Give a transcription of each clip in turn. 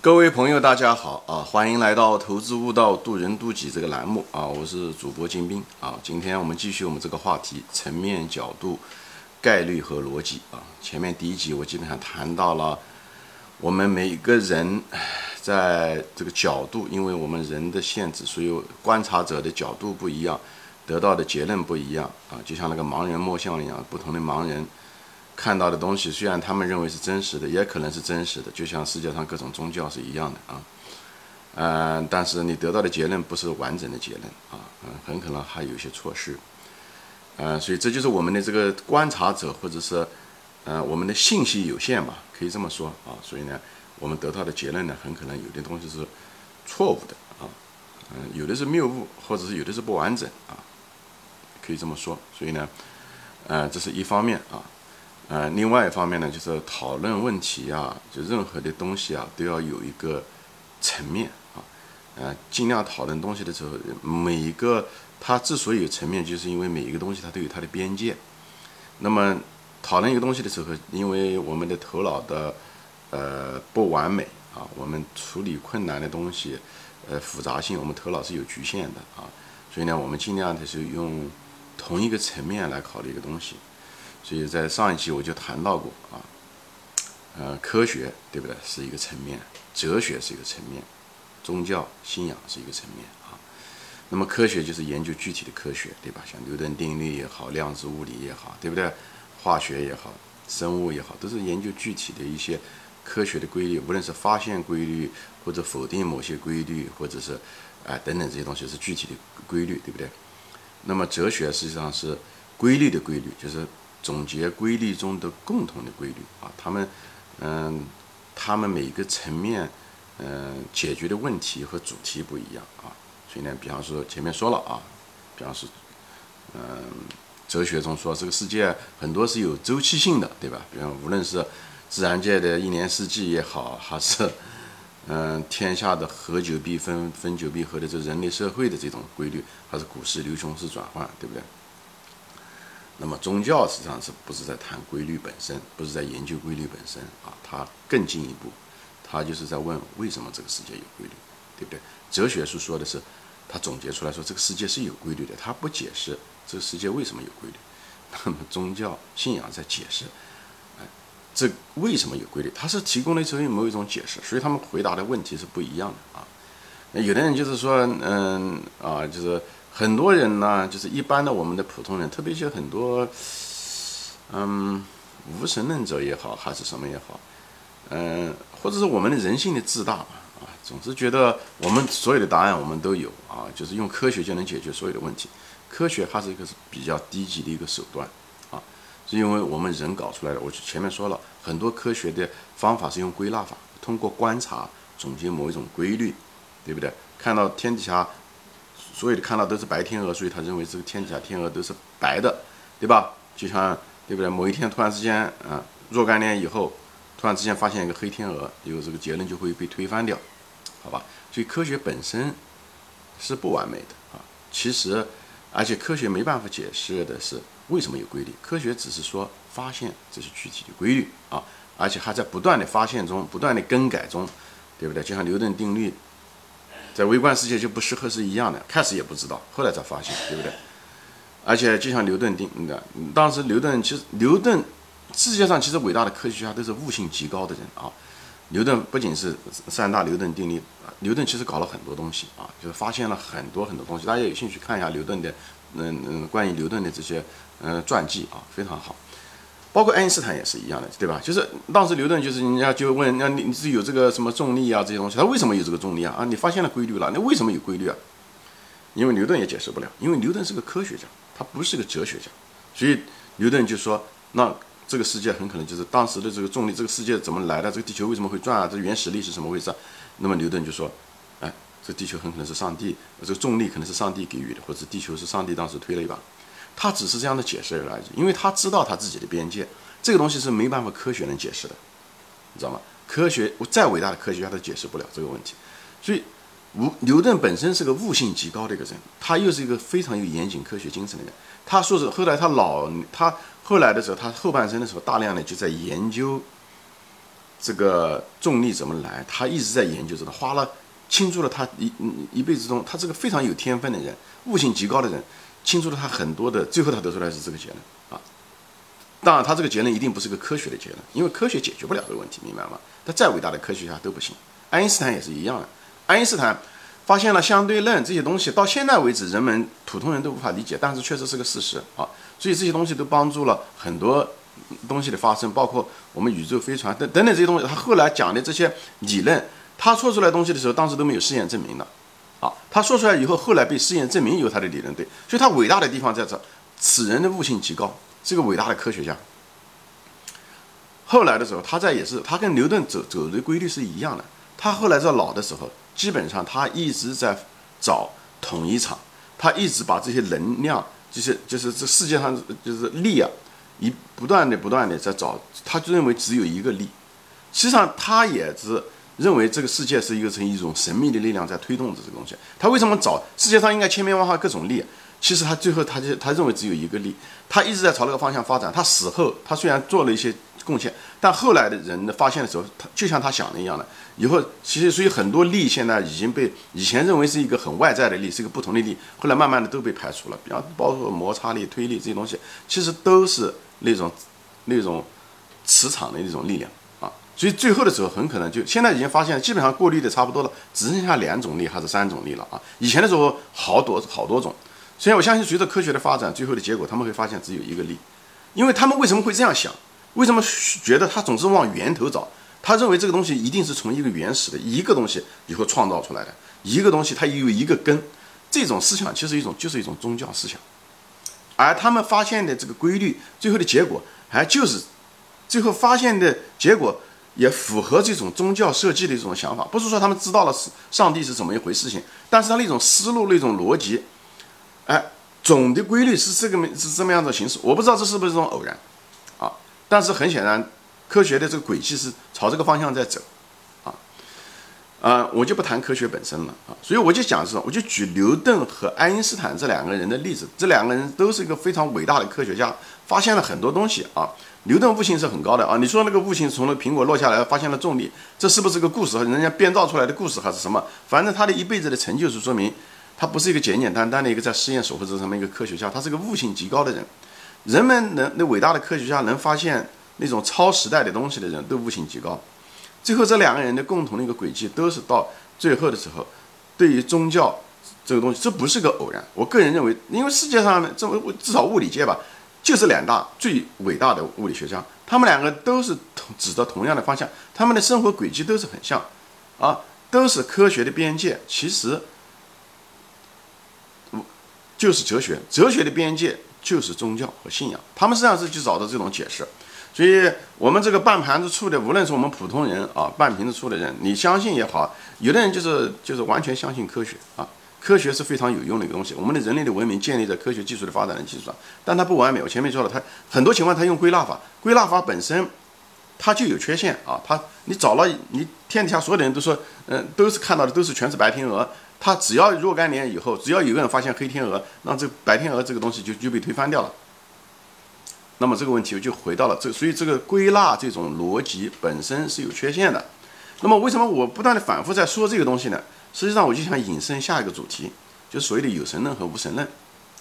各位朋友，大家好啊！欢迎来到《投资悟道，渡人渡己》这个栏目啊！我是主播金兵啊！今天我们继续我们这个话题：层面、角度、概率和逻辑啊！前面第一集我基本上谈到了我们每个人在这个角度，因为我们人的限制，所以观察者的角度不一样，得到的结论不一样啊！就像那个盲人摸象一样，不同的盲人。看到的东西虽然他们认为是真实的，也可能是真实的，就像世界上各种宗教是一样的啊，嗯，但是你得到的结论不是完整的结论啊，嗯，很可能还有一些错失，嗯，所以这就是我们的这个观察者或者是，呃，我们的信息有限吧，可以这么说啊，所以呢，我们得到的结论呢，很可能有的东西是错误的啊，嗯，有的是谬误，或者是有的是不完整啊，可以这么说，所以呢，呃，这是一方面啊。呃，另外一方面呢，就是讨论问题啊，就任何的东西啊，都要有一个层面啊，呃，尽量讨论东西的时候，每一个它之所以有层面，就是因为每一个东西它都有它的边界。那么讨论一个东西的时候，因为我们的头脑的呃不完美啊，我们处理困难的东西，呃复杂性，我们头脑是有局限的啊，所以呢，我们尽量的是用同一个层面来考虑一个东西。所以在上一期我就谈到过啊，呃，科学对不对是一个层面，哲学是一个层面，宗教信仰是一个层面啊。那么科学就是研究具体的科学，对吧？像牛顿定律也好，量子物理也好，对不对？化学也好，生物也好，都是研究具体的一些科学的规律，无论是发现规律，或者否定某些规律，或者是啊等等这些东西是具体的规律，对不对？那么哲学实际上是规律的规律，就是。总结规律中的共同的规律啊，他们，嗯，他们每个层面，嗯，解决的问题和主题不一样啊。所以呢，比方说前面说了啊，比方说，嗯，哲学中说这个世界很多是有周期性的，对吧？比方无论是自然界的一年四季也好，还是嗯天下的合久必分，分久必合的这人类社会的这种规律，还是股市流熊市转换，对不对？那么宗教实际上是不是在谈规律本身，不是在研究规律本身啊？它更进一步，它就是在问为什么这个世界有规律，对不对？哲学是说的是，他总结出来说这个世界是有规律的，他不解释这个世界为什么有规律。那么宗教信仰在解释，哎，这为什么有规律？他是提供了这某一种解释，所以他们回答的问题是不一样的啊。那有的人就是说，嗯啊，就是。很多人呢，就是一般的我们的普通人，特别是很多，嗯，无神论者也好，还是什么也好，嗯，或者是我们的人性的自大吧，啊，总是觉得我们所有的答案我们都有啊，就是用科学就能解决所有的问题。科学它是一个是比较低级的一个手段啊，是因为我们人搞出来的。我前面说了很多科学的方法是用归纳法，通过观察总结某一种规律，对不对？看到天底下。所有的看到都是白天鹅，所以他认为这个天底下天鹅都是白的，对吧？就像对不对？某一天突然之间，啊，若干年以后，突然之间发现一个黑天鹅，有这个结论就会被推翻掉，好吧？所以科学本身是不完美的啊。其实，而且科学没办法解释的是为什么有规律，科学只是说发现这是具体的规律啊，而且还在不断的发现中、不断的更改中，对不对？就像牛顿定律。在微观世界就不适合是一样的，开始也不知道，后来才发现，对不对？而且就像牛顿定的，当时牛顿其实牛顿，世界上其实伟大的科学家都是悟性极高的人啊。牛顿不仅是三大牛顿定律，牛顿其实搞了很多东西啊，就是发现了很多很多东西。大家有兴趣看一下牛顿的，嗯嗯，关于牛顿的这些嗯传记啊，非常好。包括爱因斯坦也是一样的，对吧？就是当时牛顿就是人家就问，那你你是有这个什么重力啊这些东西，他为什么有这个重力啊？啊，你发现了规律了，那为什么有规律啊？因为牛顿也解释不了，因为牛顿是个科学家，他不是个哲学家，所以牛顿就说，那这个世界很可能就是当时的这个重力，这个世界怎么来的？这个地球为什么会转啊？这原始力是什么回事？那么牛顿就说，哎，这地球很可能是上帝，这个重力可能是上帝给予的，或者地球是上帝当时推了一把。他只是这样的解释而已，因为他知道他自己的边界，这个东西是没办法科学能解释的，你知道吗？科学我再伟大的科学家都解释不了这个问题，所以，吴牛顿本身是个悟性极高的一个人，他又是一个非常有严谨科学精神的人。他说是后来他老他后来的时候，他后半生的时候，大量的就在研究这个重力怎么来，他一直在研究这个，花了倾注了他一一辈子中，他是个非常有天分的人，悟性极高的人，清楚了他很多的，最后他得出来是这个结论啊。当然，他这个结论一定不是个科学的结论，因为科学解决不了这个问题，明白吗？他再伟大的科学家都不行。爱因斯坦也是一样的，爱因斯坦发现了相对论这些东西，到现在为止，人们普通人都无法理解，但是确实是个事实啊。所以这些东西都帮助了很多东西的发生，包括我们宇宙飞船等等等这些东西。他后来讲的这些理论，他说出来东西的时候，当时都没有试验证明的啊。他说出来以后，后来被试验证明有他的理论对，所以他伟大的地方在这，此人的悟性极高。是个伟大的科学家，后来的时候，他在也是他跟牛顿走走的规律是一样的。他后来在老的时候，基本上他一直在找统一场，他一直把这些能量，就是就是这世界上就是力啊，一不断的不断的在找，他就认为只有一个力。实际上，他也是认为这个世界是一个成一种神秘的力量在推动着这个东西。他为什么找世界上应该千变万化各种力？其实他最后他就他认为只有一个力，他一直在朝那个方向发展。他死后，他虽然做了一些贡献，但后来的人的发现的时候，他就像他想的一样的。以后其实所以很多力现在已经被以前认为是一个很外在的力，是一个不同的力，后来慢慢的都被排除了。比方包括摩擦力、推力这些东西，其实都是那种那种磁场的一种力量。所以最后的时候，很可能就现在已经发现，基本上过滤的差不多了，只剩下两种力还是三种力了啊。以前的时候好多好多种。所以，我相信随着科学的发展，最后的结果他们会发现只有一个力，因为他们为什么会这样想？为什么觉得他总是往源头找？他认为这个东西一定是从一个原始的一个东西以后创造出来的，一个东西它有一个根。这种思想其实一种就是一种宗教思想，而他们发现的这个规律，最后的结果还就是最后发现的结果也符合这种宗教设计的一种想法。不是说他们知道了是上帝是怎么一回事情，但是他那种思路、那种逻辑。哎，总的规律是这个是这么样的形式，我不知道这是不是一种偶然，啊，但是很显然，科学的这个轨迹是朝这个方向在走，啊，呃，我就不谈科学本身了啊，所以我就讲是，我就举牛顿和爱因斯坦这两个人的例子，这两个人都是一个非常伟大的科学家，发现了很多东西啊，牛顿悟性是很高的啊，你说那个悟性从那苹果落下来发现了重力，这是不是个故事？人家编造出来的故事还是什么？反正他的一辈子的成就是说明。他不是一个简简单单的一个在实验手或者上面一个科学家，他是个悟性极高的人。人们能那伟大的科学家能发现那种超时代的东西的人都悟性极高。最后这两个人的共同的一个轨迹都是到最后的时候，对于宗教这个东西，这不是个偶然。我个人认为，因为世界上呢，这至少物理界吧，就是两大最伟大的物理学家，他们两个都是同指着同样的方向，他们的生活轨迹都是很像，啊，都是科学的边界。其实。就是哲学，哲学的边界就是宗教和信仰。他们实际上是去找的这种解释。所以，我们这个半盘子醋的，无论是我们普通人啊，半瓶子醋的人，你相信也好，有的人就是就是完全相信科学啊。科学是非常有用的一个东西。我们的人类的文明建立在科学技术的发展的基础上，但它不完美。我前面说了，它很多情况它用归纳法，归纳法本身它就有缺陷啊。它你找了你天底下所有的人都说，嗯，都是看到的都是全是白天鹅。它只要若干年以后，只要有个人发现黑天鹅，那这白天鹅这个东西就就被推翻掉了。那么这个问题就回到了这，所以这个归纳这种逻辑本身是有缺陷的。那么为什么我不断的反复在说这个东西呢？实际上我就想引申下一个主题，就是所谓的有神论和无神论。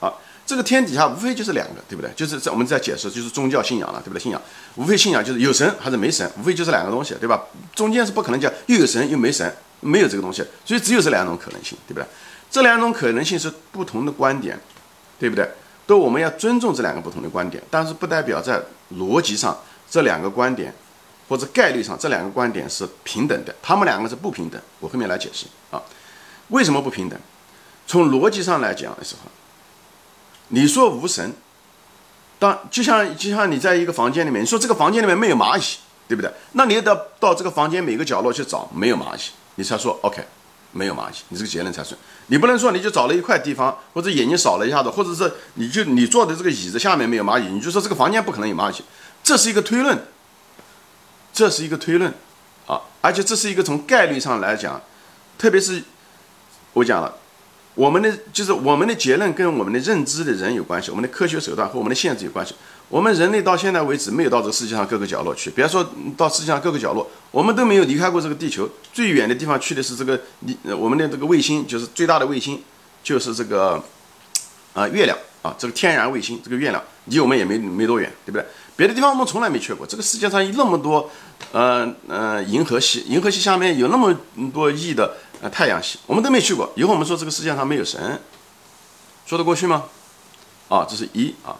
啊，这个天底下无非就是两个，对不对？就是在我们在解释，就是宗教信仰了，对不对？信仰无非信仰就是有神还是没神，无非就是两个东西，对吧？中间是不可能讲又有神又没神。没有这个东西，所以只有这两种可能性，对不对？这两种可能性是不同的观点，对不对？都我们要尊重这两个不同的观点，但是不代表在逻辑上这两个观点或者概率上这两个观点是平等的，他们两个是不平等。我后面来解释啊，为什么不平等？从逻辑上来讲的时候，你说无神，当就像就像你在一个房间里面，你说这个房间里面没有蚂蚁，对不对？那你要到到这个房间每个角落去找，没有蚂蚁。你才说 OK，没有蚂蚁，你这个结论才算。你不能说你就找了一块地方，或者眼睛扫了一下子，或者是你就你坐的这个椅子下面没有蚂蚁，你就说这个房间不可能有蚂蚁，这是一个推论，这是一个推论啊，而且这是一个从概率上来讲，特别是我讲了，我们的就是我们的结论跟我们的认知的人有关系，我们的科学手段和我们的限制有关系。我们人类到现在为止没有到这个世界上各个角落去，别说到世界上各个角落，我们都没有离开过这个地球。最远的地方去的是这个你我们的这个卫星，就是最大的卫星，就是这个啊月亮啊，这个天然卫星，这个月亮离我们也没没多远，对不对？别的地方我们从来没去过。这个世界上有那么多，呃呃，银河系，银河系下面有那么多亿的呃太阳系，我们都没去过。以后我们说这个世界上没有神，说得过去吗？啊，这是一啊。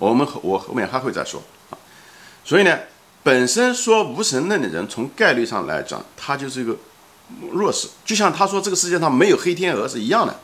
我们我后面还会再说啊，所以呢，本身说无神论的人，从概率上来讲，他就是一个弱势，就像他说这个世界上没有黑天鹅是一样的，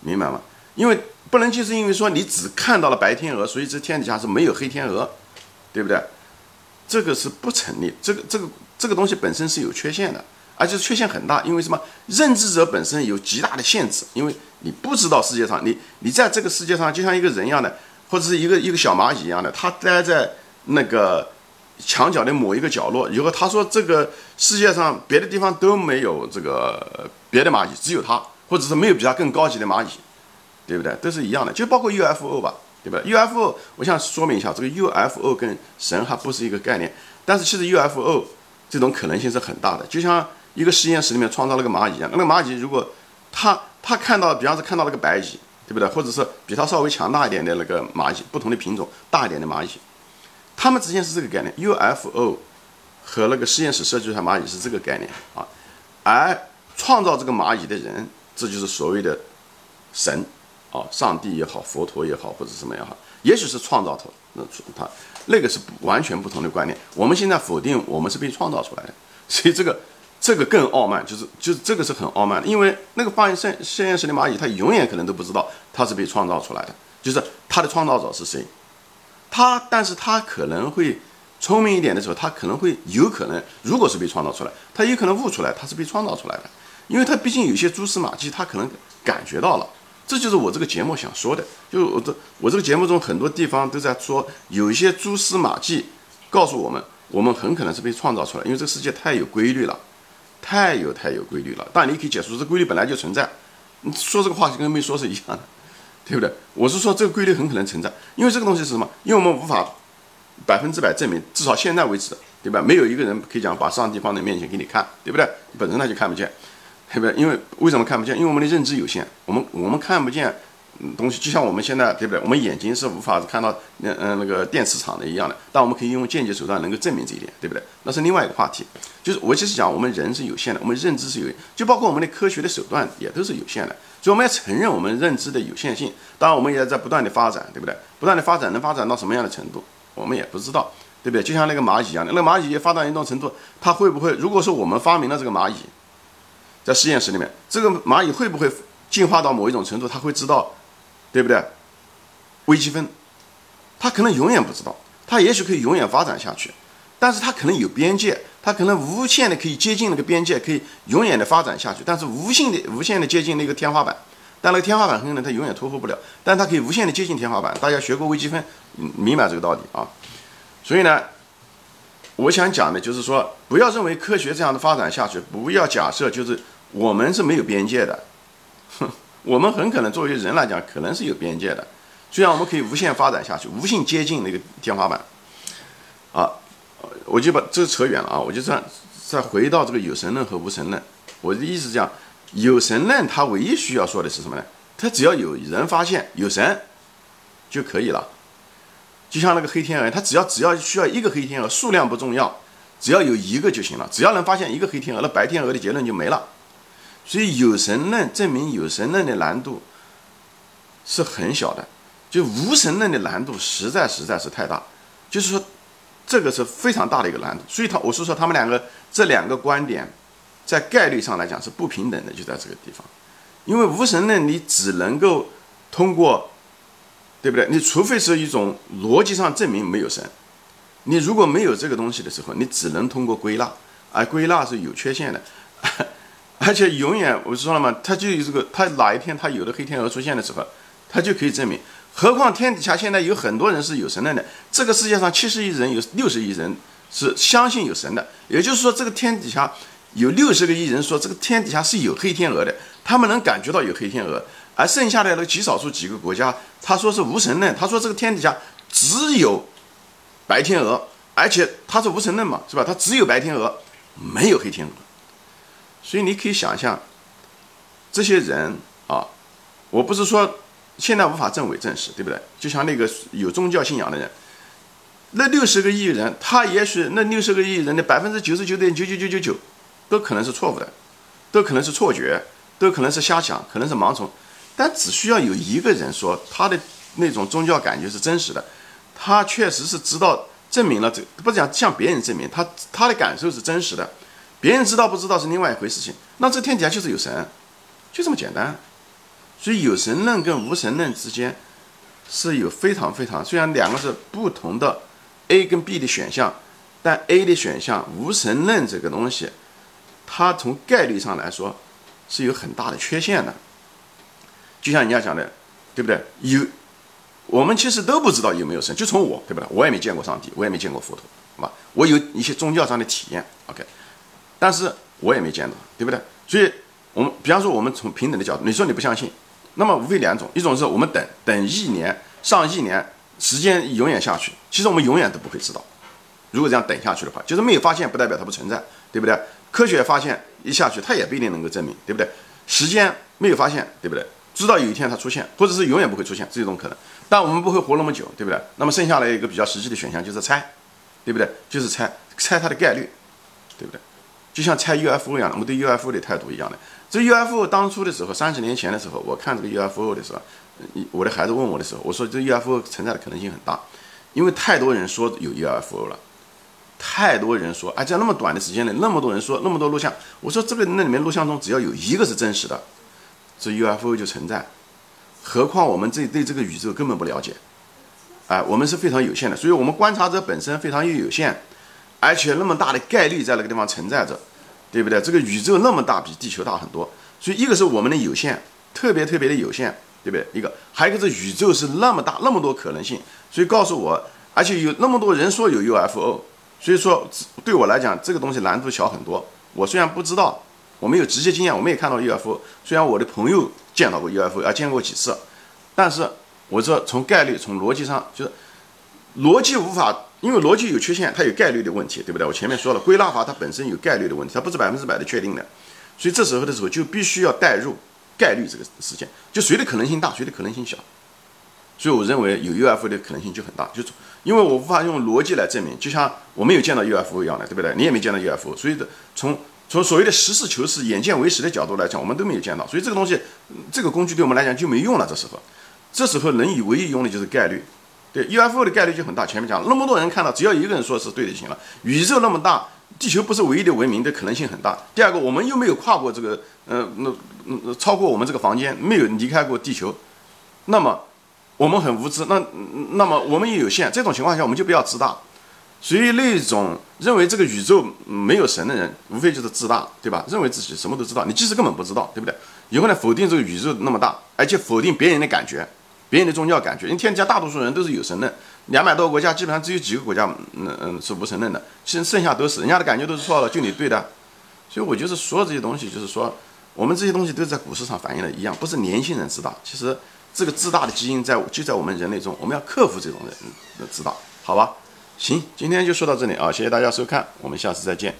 明白吗？因为不能就是因为说你只看到了白天鹅，所以这天底下是没有黑天鹅，对不对？这个是不成立，这个这个这个东西本身是有缺陷的，而且缺陷很大，因为什么？认知者本身有极大的限制，因为你不知道世界上，你你在这个世界上就像一个人一样的。或者是一个一个小蚂蚁一样的，它待在那个墙角的某一个角落。以后他说这个世界上别的地方都没有这个别的蚂蚁，只有它，或者是没有比它更高级的蚂蚁，对不对？都是一样的，就包括 UFO 吧，对吧？UFO，我想说明一下，这个 UFO 跟神还不是一个概念。但是其实 UFO 这种可能性是很大的，就像一个实验室里面创造了个蚂蚁一样。那个蚂蚁如果它它看到，比方说看到了个白蚁。对不对？或者是比它稍微强大一点的那个蚂蚁，不同的品种大一点的蚂蚁，它们之间是这个概念。UFO 和那个实验室设计出来蚂蚁是这个概念啊，而创造这个蚂蚁的人，这就是所谓的神啊，上帝也好，佛陀也好，或者什么也好，也许是创造他，那他那个是完全不同的观念。我们现在否定我们是被创造出来的，所以这个。这个更傲慢，就是就是这个是很傲慢的，因为那个发现现实的蚂蚁，它永远可能都不知道它是被创造出来的，就是它的创造者是谁。它，但是它可能会聪明一点的时候，它可能会有可能，如果是被创造出来，它有可能悟出来它是被创造出来的，因为它毕竟有些蛛丝马迹，它可能感觉到了。这就是我这个节目想说的，就我这我这个节目中很多地方都在说有一些蛛丝马迹，告诉我们我们很可能是被创造出来，因为这个世界太有规律了。太有太有规律了，当然你可以解释这规律本来就存在，你说这个话就跟没说是一样的，对不对？我是说这个规律很可能存在，因为这个东西是什么？因为我们无法百分之百证明，至少现在为止，对吧？没有一个人可以讲把上帝放在面前给你看，对不对？本身他就看不见，对不对？因为为什么看不见？因为我们的认知有限，我们我们看不见。东西就像我们现在对不对？我们眼睛是无法看到那嗯那个电磁场的一样的，但我们可以用间接手段能够证明这一点，对不对？那是另外一个话题。就是我其实讲，我们人是有限的，我们认知是有，就包括我们的科学的手段也都是有限的，所以我们要承认我们认知的有限性。当然，我们也在不断的发展，对不对？不断的发展能发展到什么样的程度，我们也不知道，对不对？就像那个蚂蚁一样的，那蚂蚁发展一定程度，它会不会？如果说我们发明了这个蚂蚁，在实验室里面，这个蚂蚁会不会进化到某一种程度？它会知道。对不对？微积分，它可能永远不知道，它也许可以永远发展下去，但是它可能有边界，它可能无限的可以接近那个边界，可以永远的发展下去，但是无限的无限的接近那个天花板，但那个天花板很可能它永远突破不了，但它可以无限的接近天花板。大家学过微积分，明白这个道理啊？所以呢，我想讲的就是说，不要认为科学这样的发展下去，不要假设就是我们是没有边界的，哼。我们很可能作为人来讲，可能是有边界的，虽然我们可以无限发展下去，无限接近那个天花板，啊，我就把这扯远了啊，我就再再回到这个有神论和无神论。我的意思是讲，有神论它唯一需要说的是什么呢？它只要有人发现有神就可以了，就像那个黑天鹅，它只要只要需要一个黑天鹅，数量不重要，只要有一个就行了，只要能发现一个黑天鹅，那白天鹅的结论就没了。所以有神论证明有神论的难度是很小的，就无神论的难度实在实在是太大，就是说这个是非常大的一个难度。所以他我是说他们两个这两个观点在概率上来讲是不平等的，就在这个地方。因为无神论你只能够通过，对不对？你除非是一种逻辑上证明没有神，你如果没有这个东西的时候，你只能通过归纳，而归纳是有缺陷的。而且永远，我说了嘛，他就有这个，他哪一天他有的黑天鹅出现的时候，他就可以证明。何况天底下现在有很多人是有神论的，这个世界上七十亿人有六十亿人是相信有神的，也就是说，这个天底下有六十个亿人说这个天底下是有黑天鹅的，他们能感觉到有黑天鹅，而剩下的那极少数几个国家，他说是无神论，他说这个天底下只有白天鹅，而且他是无神论嘛，是吧？他只有白天鹅，没有黑天鹅。所以你可以想象，这些人啊，我不是说现在无法证伪证实，对不对？就像那个有宗教信仰的人，那六十个亿人，他也许那六十个亿人的百分之九十九点九九九九九，都可能是错误的，都可能是错觉，都可能是瞎想，可能是盲从。但只需要有一个人说他的那种宗教感觉是真实的，他确实是知道证明了这不讲向别人证明他他的感受是真实的，别人知道不知道是另外一回事情。那这天底下就是有神，就这么简单。所以有神论跟无神论之间是有非常非常虽然两个是不同的 A 跟 B 的选项，但 A 的选项无神论这个东西，它从概率上来说是有很大的缺陷的。就像人家讲的，对不对？有，我们其实都不知道有没有神。就从我，对不对？我也没见过上帝，我也没见过佛陀，好吧？我有一些宗教上的体验，OK，但是我也没见到，对不对？所以，我们比方说，我们从平等的角度，你说你不相信，那么无非两种：一种是我们等等一年、上一年，时间永远下去，其实我们永远都不会知道。如果这样等下去的话，就是没有发现，不代表它不存在，对不对？科学发现一下去，它也不一定能够证明，对不对？时间没有发现，对不对？知道有一天它出现，或者是永远不会出现，这种可能。但我们不会活那么久，对不对？那么剩下来一个比较实际的选项就是猜，对不对？就是猜猜它的概率，对不对？就像猜 UFO 一样的，我们对 UFO 的态度一样的。这 UFO 当初的时候，三十年前的时候，我看这个 UFO 的时候，我的孩子问我的时候，我说这 UFO 存在的可能性很大，因为太多人说有 UFO 了，太多人说，而在那么短的时间内，那么多人说，那么多录像，我说这个那里面录像中只要有一个是真实的。这 UFO 就存在，何况我们这对这个宇宙根本不了解，哎，我们是非常有限的，所以我们观察者本身非常又有限，而且那么大的概率在那个地方存在着，对不对？这个宇宙那么大，比地球大很多，所以一个是我们的有限，特别特别的有限，对不对？一个还有一个是宇宙是那么大，那么多可能性，所以告诉我，而且有那么多人说有 UFO，所以说对我来讲，这个东西难度小很多。我虽然不知道。我没有直接经验，我们也看到 UFO。虽然我的朋友见到过 UFO，啊见过几次，但是我说从概率、从逻辑上，就是逻辑无法，因为逻辑有缺陷，它有概率的问题，对不对？我前面说了，归纳法它本身有概率的问题，它不是百分之百的确定的，所以这时候的时候就必须要带入概率这个事件，就谁的可能性大，谁的可能性小。所以我认为有 UFO 的可能性就很大，就因为我无法用逻辑来证明，就像我没有见到 UFO 一样的，对不对？你也没见到 UFO，所以从。从所谓的实事求是、眼见为实的角度来讲，我们都没有见到，所以这个东西，这个工具对我们来讲就没用了。这时候，这时候能以唯一用的就是概率，对 UFO 的概率就很大。前面讲那么多人看到，只要一个人说是对就行了。宇宙那么大，地球不是唯一的文明的可能性很大。第二个，我们又没有跨过这个，呃，那那超过我们这个房间，没有离开过地球，那么我们很无知。那那么我们也有限。这种情况下，我们就不要自大。所以那种认为这个宇宙没有神的人，无非就是自大，对吧？认为自己什么都知道，你其实根本不知道，对不对？以后呢，否定这个宇宙那么大，而且否定别人的感觉，别人的宗教感觉。因为天底下大多数人都是有神论，两百多个国家基本上只有几个国家，嗯嗯是无神论的，其实剩下都是人家的感觉都是错了，就你对的。所以我就是说这些东西，就是说我们这些东西都在股市上反映的一样，不是年轻人自大，其实这个自大的基因在就在我们人类中，我们要克服这种人的自大，好吧？行，今天就说到这里啊！谢谢大家收看，我们下次再见。